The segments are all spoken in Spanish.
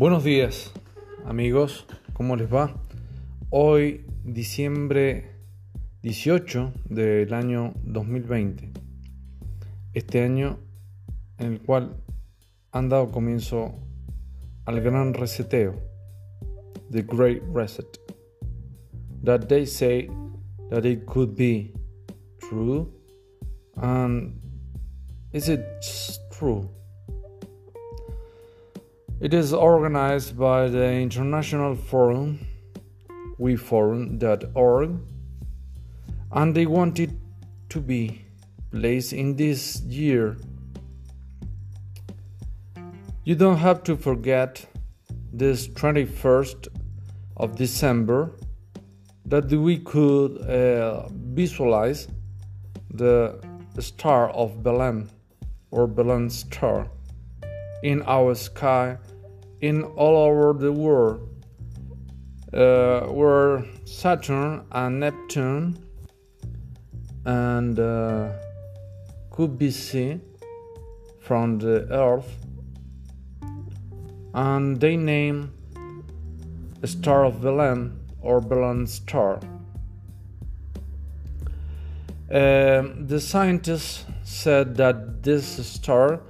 Buenos días amigos, ¿cómo les va? Hoy diciembre 18 del año 2020, este año en el cual han dado comienzo al gran reseteo, the Great Reset, that they say that it could be true, and is it true? It is organized by the International Forum, weforum.org, and they want it to be placed in this year. You don't have to forget this 21st of December that we could uh, visualize the star of Belen or Belen star in our sky in all over the world uh, were Saturn and Neptune and uh, could be seen from the Earth and they name a star of Belen or Belen star. Um, the scientists said that this star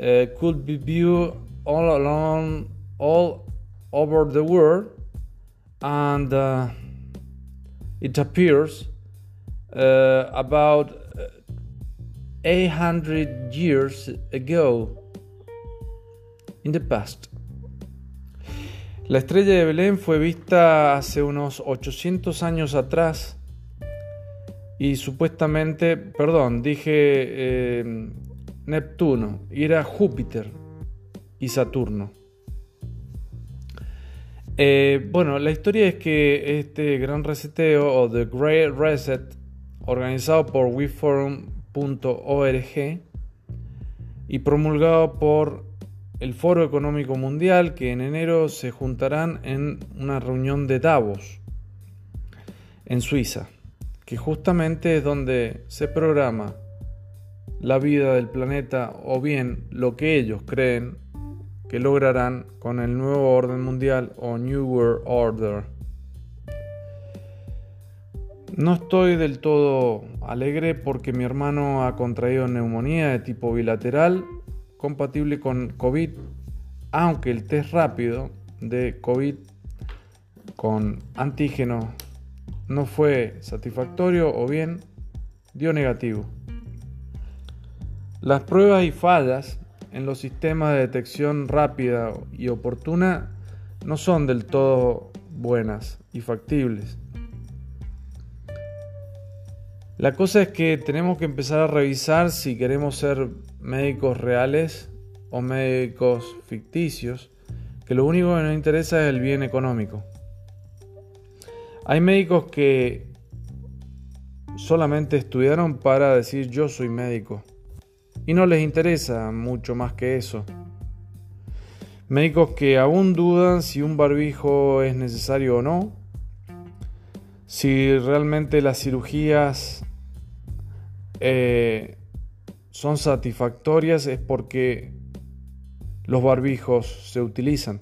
uh, could be viewed all along, all over the world, and uh, it appears uh, about 800 years ago in the past. La estrella de Belén fue vista hace unos 800 años atrás y supuestamente, perdón, dije eh, Neptuno, y era Júpiter y Saturno. Eh, bueno, la historia es que este gran reseteo o The Great Reset, organizado por WeForum.org y promulgado por el Foro Económico Mundial, que en enero se juntarán en una reunión de Davos, en Suiza, que justamente es donde se programa la vida del planeta o bien lo que ellos creen que lograrán con el nuevo orden mundial o New World Order. No estoy del todo alegre porque mi hermano ha contraído neumonía de tipo bilateral compatible con COVID, aunque el test rápido de COVID con antígeno no fue satisfactorio o bien dio negativo. Las pruebas y fallas en los sistemas de detección rápida y oportuna no son del todo buenas y factibles. La cosa es que tenemos que empezar a revisar si queremos ser médicos reales o médicos ficticios, que lo único que nos interesa es el bien económico. Hay médicos que solamente estudiaron para decir yo soy médico y no les interesa mucho más que eso. Médicos que aún dudan si un barbijo es necesario o no, si realmente las cirugías eh, son satisfactorias es porque los barbijos se utilizan.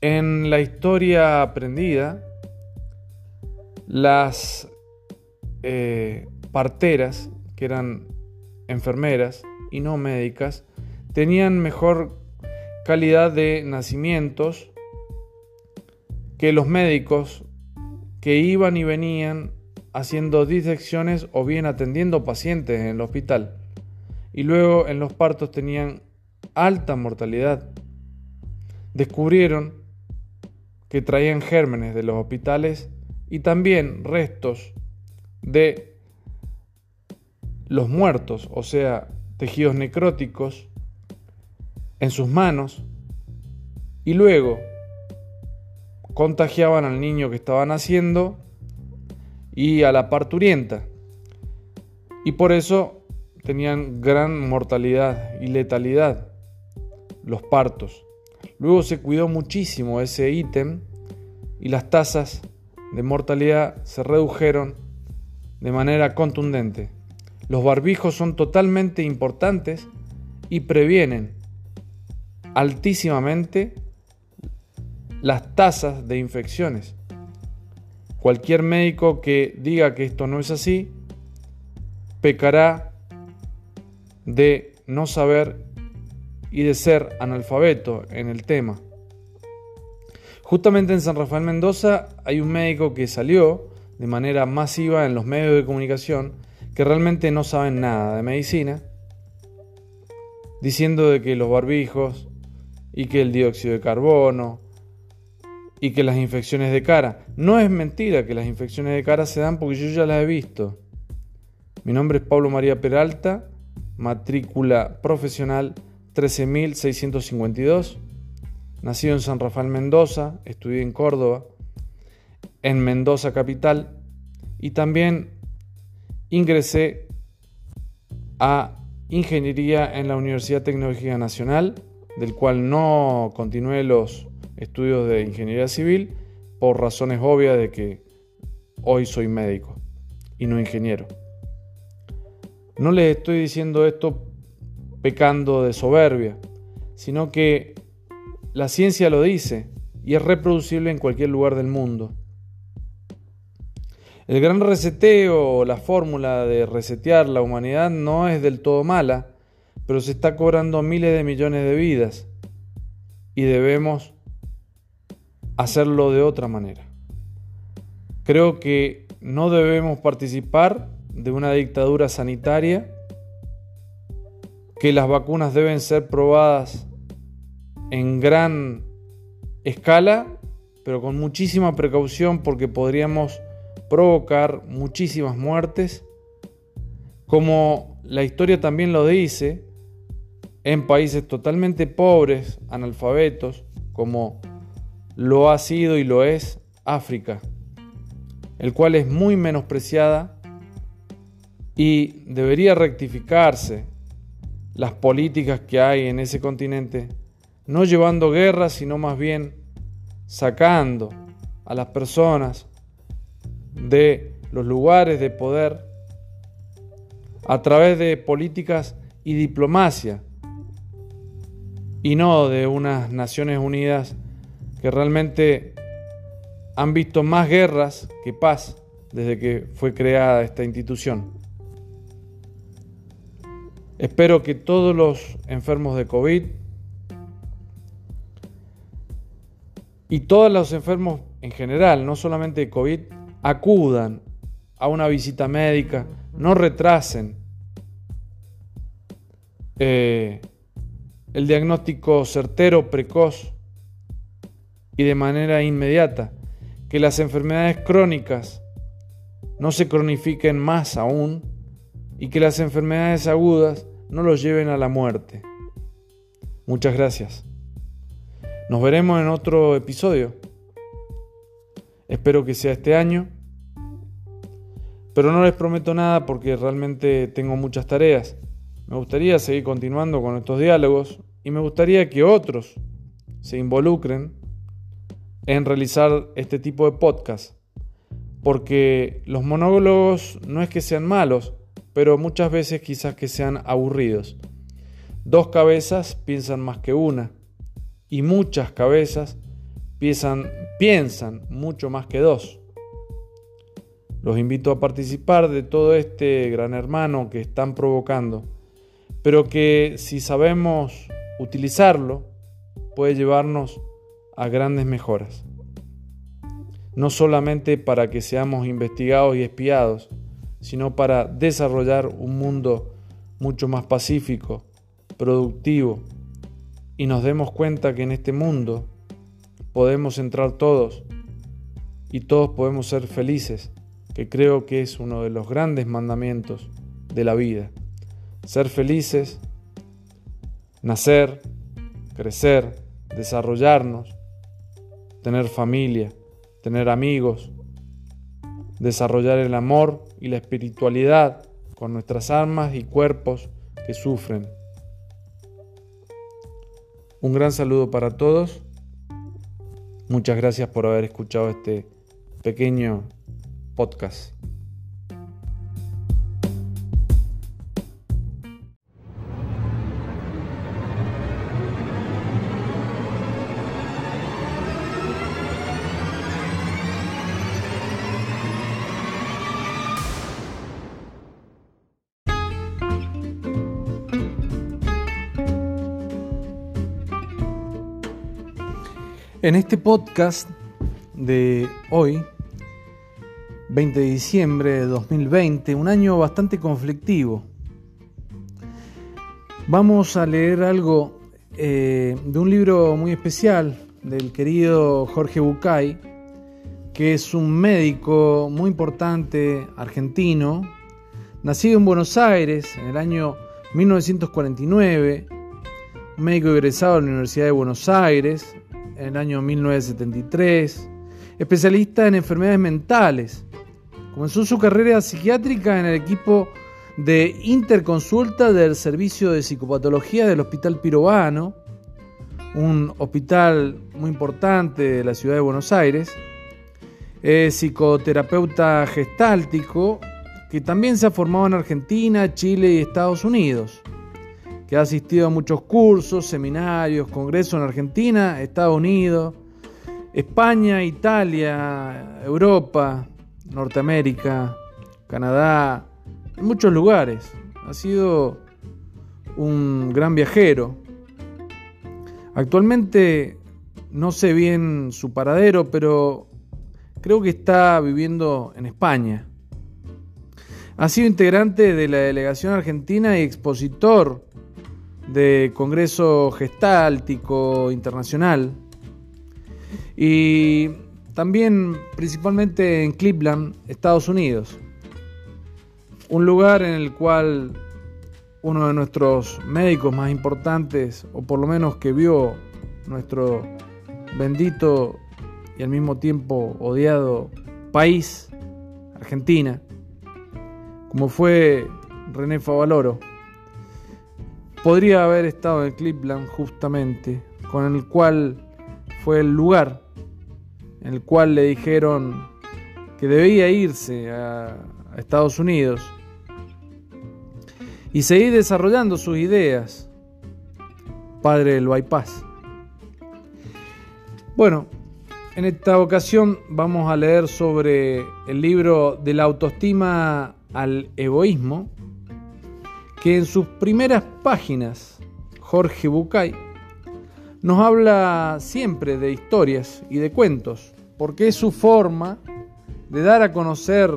En la historia aprendida, las eh, parteras, que eran enfermeras y no médicas tenían mejor calidad de nacimientos que los médicos que iban y venían haciendo disecciones o bien atendiendo pacientes en el hospital. Y luego en los partos tenían alta mortalidad. Descubrieron que traían gérmenes de los hospitales y también restos de los muertos, o sea, tejidos necróticos, en sus manos y luego contagiaban al niño que estaba naciendo y a la parturienta. Y por eso tenían gran mortalidad y letalidad los partos. Luego se cuidó muchísimo ese ítem y las tasas de mortalidad se redujeron de manera contundente. Los barbijos son totalmente importantes y previenen altísimamente las tasas de infecciones. Cualquier médico que diga que esto no es así, pecará de no saber y de ser analfabeto en el tema. Justamente en San Rafael Mendoza hay un médico que salió de manera masiva en los medios de comunicación que realmente no saben nada de medicina, diciendo de que los barbijos y que el dióxido de carbono y que las infecciones de cara. No es mentira que las infecciones de cara se dan porque yo ya las he visto. Mi nombre es Pablo María Peralta, matrícula profesional 13652 Nacido en San Rafael Mendoza, estudié en Córdoba, en Mendoza capital y también ingresé a ingeniería en la Universidad Tecnológica Nacional, del cual no continué los estudios de ingeniería civil por razones obvias de que hoy soy médico y no ingeniero. No les estoy diciendo esto pecando de soberbia, sino que la ciencia lo dice y es reproducible en cualquier lugar del mundo. El gran reseteo la fórmula de resetear la humanidad no es del todo mala, pero se está cobrando miles de millones de vidas y debemos hacerlo de otra manera. Creo que no debemos participar de una dictadura sanitaria, que las vacunas deben ser probadas en gran escala, pero con muchísima precaución porque podríamos provocar muchísimas muertes. Como la historia también lo dice, en países totalmente pobres, analfabetos, como lo ha sido y lo es África, el cual es muy menospreciada y debería rectificarse las políticas que hay en ese continente no llevando guerra, sino más bien sacando a las personas de los lugares de poder a través de políticas y diplomacia y no de unas Naciones Unidas que realmente han visto más guerras que paz desde que fue creada esta institución. Espero que todos los enfermos de COVID y todos los enfermos en general, no solamente de COVID, acudan a una visita médica, no retrasen eh, el diagnóstico certero, precoz y de manera inmediata, que las enfermedades crónicas no se cronifiquen más aún y que las enfermedades agudas no los lleven a la muerte. Muchas gracias. Nos veremos en otro episodio. Espero que sea este año. Pero no les prometo nada porque realmente tengo muchas tareas. Me gustaría seguir continuando con estos diálogos y me gustaría que otros se involucren en realizar este tipo de podcast. Porque los monólogos no es que sean malos, pero muchas veces quizás que sean aburridos. Dos cabezas piensan más que una y muchas cabezas piensan, piensan mucho más que dos. Los invito a participar de todo este gran hermano que están provocando, pero que si sabemos utilizarlo puede llevarnos a grandes mejoras. No solamente para que seamos investigados y espiados, sino para desarrollar un mundo mucho más pacífico, productivo, y nos demos cuenta que en este mundo podemos entrar todos y todos podemos ser felices, que creo que es uno de los grandes mandamientos de la vida. Ser felices, nacer, crecer, desarrollarnos, tener familia, tener amigos, desarrollar el amor y la espiritualidad con nuestras almas y cuerpos que sufren un gran saludo para todos. Muchas gracias por haber escuchado este pequeño podcast. En este podcast de hoy 20 de diciembre de 2020, un año bastante conflictivo, vamos a leer algo eh, de un libro muy especial del querido Jorge Bucay, que es un médico muy importante argentino, nacido en Buenos Aires en el año 1949, médico egresado de la Universidad de Buenos Aires, en el año 1973, especialista en enfermedades mentales. Comenzó su carrera psiquiátrica en el equipo de interconsulta del Servicio de Psicopatología del Hospital Pirovano, un hospital muy importante de la ciudad de Buenos Aires. Es psicoterapeuta gestáltico que también se ha formado en Argentina, Chile y Estados Unidos que ha asistido a muchos cursos, seminarios, congresos en Argentina, Estados Unidos, España, Italia, Europa, Norteamérica, Canadá, en muchos lugares. Ha sido un gran viajero. Actualmente no sé bien su paradero, pero creo que está viviendo en España. Ha sido integrante de la delegación argentina y expositor de Congreso Gestáltico Internacional y también principalmente en Cleveland, Estados Unidos. Un lugar en el cual uno de nuestros médicos más importantes, o por lo menos que vio nuestro bendito y al mismo tiempo odiado país, Argentina, como fue René Favaloro, podría haber estado en Cleveland justamente, con el cual fue el lugar en el cual le dijeron que debía irse a, Estados Unidos y seguir desarrollando sus ideas, padre del bypass. Bueno, en esta ocasión vamos a leer sobre el libro de la autoestima al egoísmo que en sus primeras páginas Jorge Bucay nos habla siempre de historias y de cuentos, porque es su forma de dar a conocer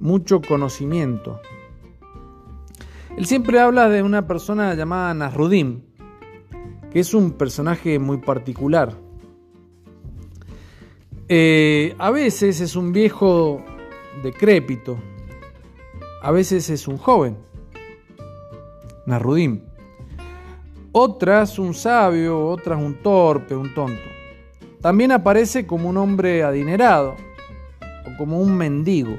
mucho conocimiento. Él siempre habla de una persona llamada Nasruddin, que es un personaje muy particular. Eh, a veces es un viejo decrépito, a veces es un joven, Narrudim. Otras un sabio, otras un torpe, un tonto. También aparece como un hombre adinerado o como un mendigo.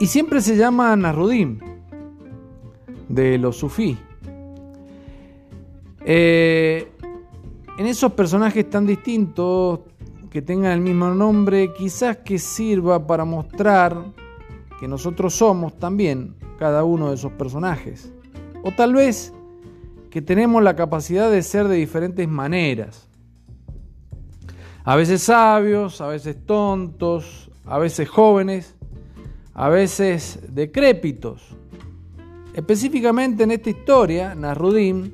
Y siempre se llama Narrudim, de los sufí. Eh, en esos personajes tan distintos que tengan el mismo nombre, quizás que sirva para mostrar que nosotros somos también cada uno de esos personajes. O tal vez que tenemos la capacidad de ser de diferentes maneras. A veces sabios, a veces tontos, a veces jóvenes, a veces decrépitos. Específicamente en esta historia, Nasruddin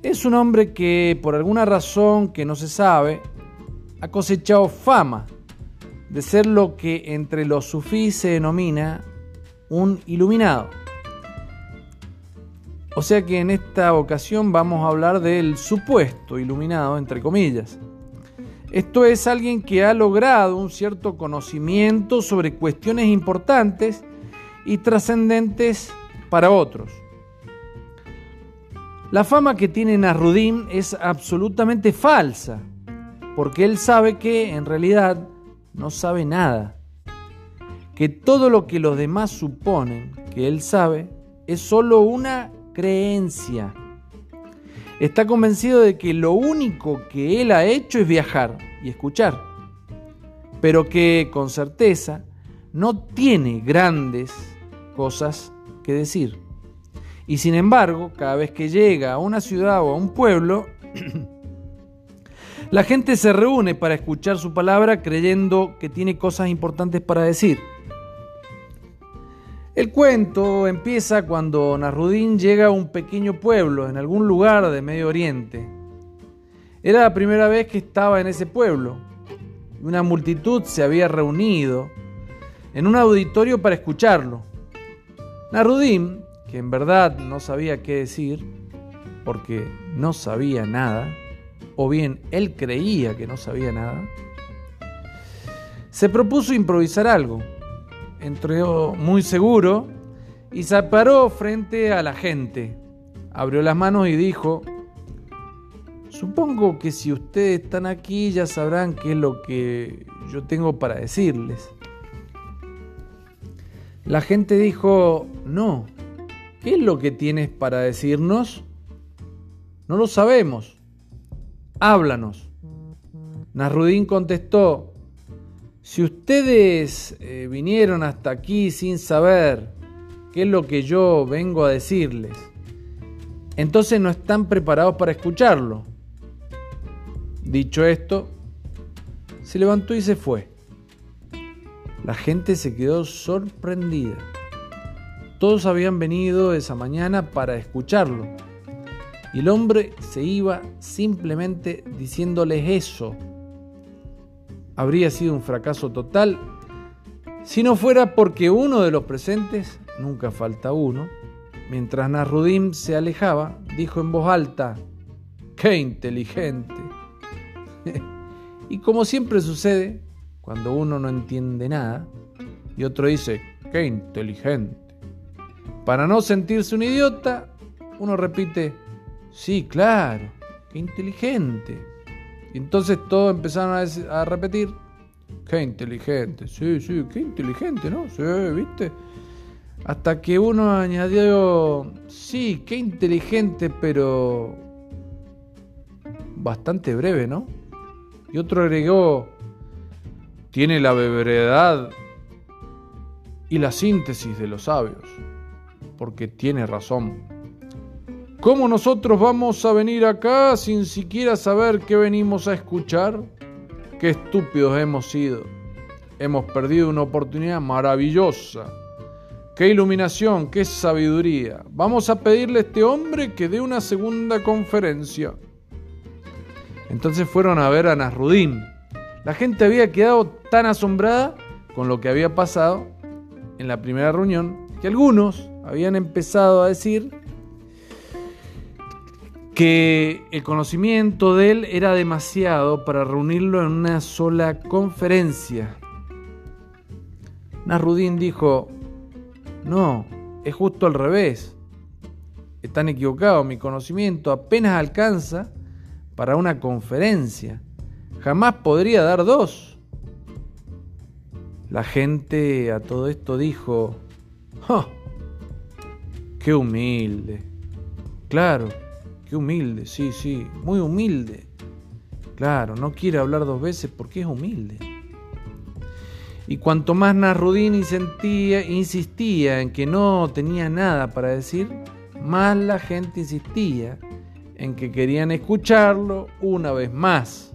es un hombre que por alguna razón que no se sabe ha cosechado fama de ser lo que entre los sufís se denomina un iluminado. O sea que en esta ocasión vamos a hablar del supuesto iluminado, entre comillas. Esto es alguien que ha logrado un cierto conocimiento sobre cuestiones importantes y trascendentes para otros. La fama que tiene Nasruddin es absolutamente falsa, porque él sabe que en realidad no sabe nada, que todo lo que los demás suponen que él sabe es solo una creencia. Está convencido de que lo único que él ha hecho es viajar y escuchar, pero que con certeza no tiene grandes cosas que decir. Y sin embargo, cada vez que llega a una ciudad o a un pueblo, La gente se reúne para escuchar su palabra creyendo que tiene cosas importantes para decir. El cuento empieza cuando Nasruddin llega a un pequeño pueblo en algún lugar de Medio Oriente. Era la primera vez que estaba en ese pueblo. Una multitud se había reunido en un auditorio para escucharlo. Narudim, que en verdad no sabía qué decir, porque no sabía nada, o bien él creía que no sabía nada, se propuso improvisar algo. Entró muy seguro y se paró frente a la gente. Abrió las manos y dijo, supongo que si ustedes están aquí ya sabrán qué es lo que yo tengo para decirles. La gente dijo, no, ¿qué es lo que tienes para decirnos? No lo sabemos. Háblanos. Nasrudín contestó, si ustedes eh, vinieron hasta aquí sin saber qué es lo que yo vengo a decirles, entonces no están preparados para escucharlo. Dicho esto, se levantó y se fue. La gente se quedó sorprendida. Todos habían venido esa mañana para escucharlo. Y el hombre se iba simplemente diciéndoles eso. Habría sido un fracaso total si no fuera porque uno de los presentes, nunca falta uno, mientras Nasrudim se alejaba, dijo en voz alta, ¡qué inteligente! y como siempre sucede, cuando uno no entiende nada y otro dice, qué inteligente. Para no sentirse un idiota, uno repite, sí, claro, qué inteligente. Entonces todos empezaron a, repetir, qué inteligente, sí, sí, qué inteligente, ¿no? Sí, ¿viste? Hasta que uno añadió, sí, qué inteligente, pero bastante breve, ¿no? Y otro agregó, tiene la brevedad y la síntesis de los sabios, porque tiene razón. ¿Cómo nosotros vamos a venir acá sin siquiera saber qué venimos a escuchar? Qué estúpidos hemos sido. Hemos perdido una oportunidad maravillosa. Qué iluminación, qué sabiduría. Vamos a pedirle a este hombre que dé una segunda conferencia. Entonces fueron a ver a Nasrudín, la gente había quedado tan asombrada con lo que había pasado en la primera reunión que algunos habían empezado a decir que el conocimiento de él era demasiado para reunirlo en una sola conferencia. Nasrudin dijo, no, es justo al revés. Están equivocados, mi conocimiento apenas alcanza para una conferencia jamás podría dar dos. La gente a todo esto dijo, ¡Oh! ¡Qué humilde! Claro, qué humilde, sí, sí, muy humilde. Claro, no quiere hablar dos veces porque es humilde. Y cuanto más Narudini sentía, insistía en que no tenía nada para decir, más la gente insistía en que querían escucharlo una vez más.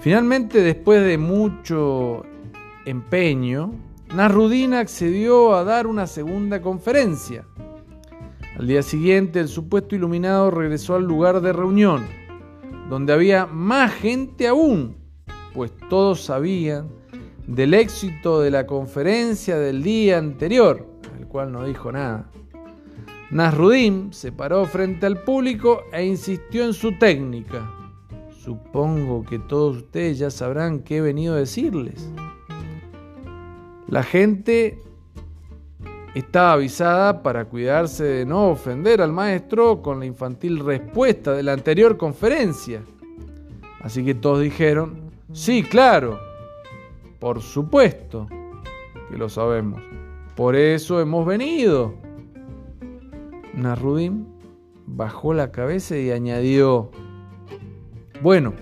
Finalmente, después de mucho empeño, Nasruddin accedió a dar una segunda conferencia. Al día siguiente, el supuesto iluminado regresó al lugar de reunión, donde había más gente aún, pues todos sabían del éxito de la conferencia del día anterior, el cual no dijo nada. Nasruddin se paró frente al público e insistió en su técnica. Supongo que todos ustedes ya sabrán qué he venido a decirles. La gente estaba avisada para cuidarse de no ofender al maestro con la infantil respuesta de la anterior conferencia. Así que todos dijeron, sí, claro, por supuesto que lo sabemos. Por eso hemos venido. Narudin bajó la cabeza y añadió, bueno,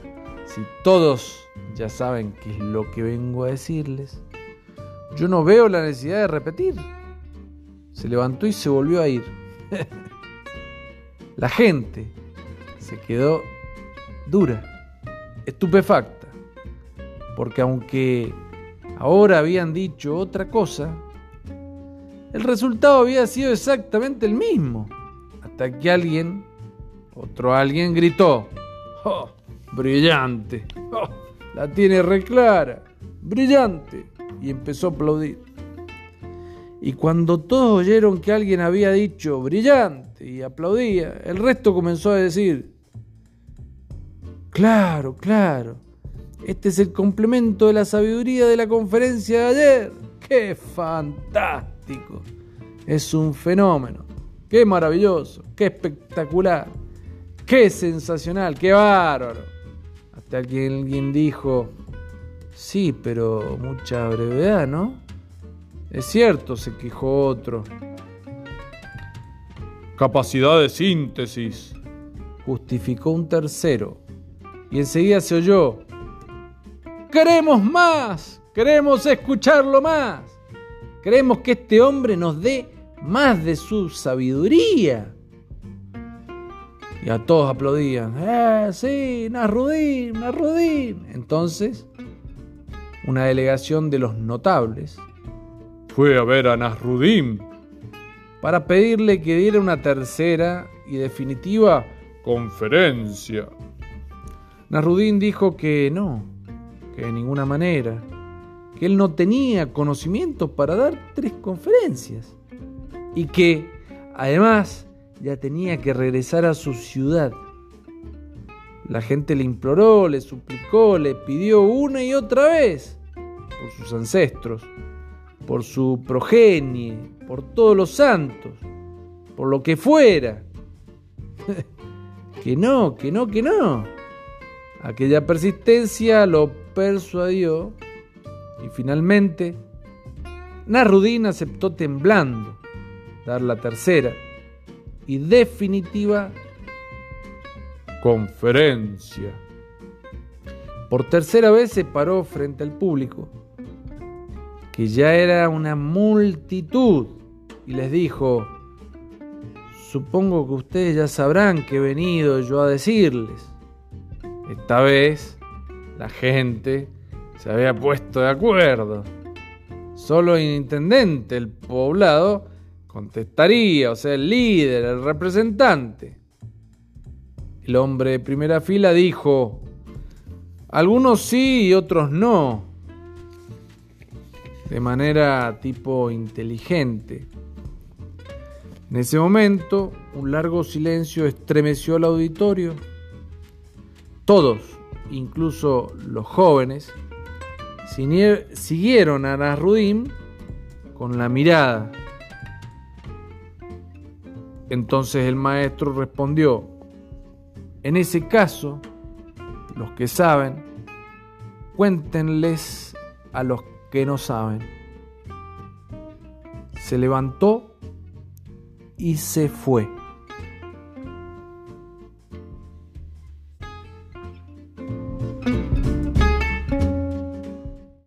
si todos ya saben qué es lo que vengo a decirles, yo no veo la necesidad de repetir. Se levantó y se volvió a ir. la gente se quedó dura, estupefacta, porque aunque ahora habían dicho otra cosa, el resultado había sido exactamente el mismo, hasta que alguien, otro alguien, gritó, Oh, brillante. Oh, la tiene reclara. Brillante. Y empezó a aplaudir. Y cuando todos oyeron que alguien había dicho brillante y aplaudía, el resto comenzó a decir, claro, claro, este es el complemento de la sabiduría de la conferencia de ayer. ¡Qué fantástico! Es un fenómeno. ¡Qué maravilloso! ¡Qué espectacular! ¡Qué sensacional! ¡Qué bárbaro! Hasta que alguien dijo, sí, pero mucha brevedad, ¿no? Es cierto, se quejó otro. Capacidad de síntesis, justificó un tercero. Y enseguida se oyó. Queremos más, queremos escucharlo más. Queremos que este hombre nos dé más de su sabiduría. Y a todos aplaudían. ¡Eh, sí, Nasrudín, Nasrudín! Entonces, una delegación de los notables fue a ver a Nasruddin para pedirle que diera una tercera y definitiva conferencia. Nasruddin dijo que no, que de ninguna manera, que él no tenía conocimiento para dar tres conferencias y que además ya tenía que regresar a su ciudad. La gente le imploró, le suplicó, le pidió una y otra vez por sus ancestros por su progenie, por todos los santos, por lo que fuera. que no, que no, que no. Aquella persistencia lo persuadió y finalmente Narudín aceptó temblando dar la tercera y definitiva conferencia. Por tercera vez se paró frente al público que ya era una multitud, y les dijo, supongo que ustedes ya sabrán que he venido yo a decirles. Esta vez la gente se había puesto de acuerdo. Solo el intendente, el poblado, contestaría, o sea, el líder, el representante. El hombre de primera fila dijo, algunos sí y otros no de manera tipo inteligente. En ese momento, un largo silencio estremeció al auditorio. Todos, incluso los jóvenes, siguieron a Nasruddin con la mirada. Entonces el maestro respondió, en ese caso, los que saben, cuéntenles a los que no saben. Se levantó y se fue.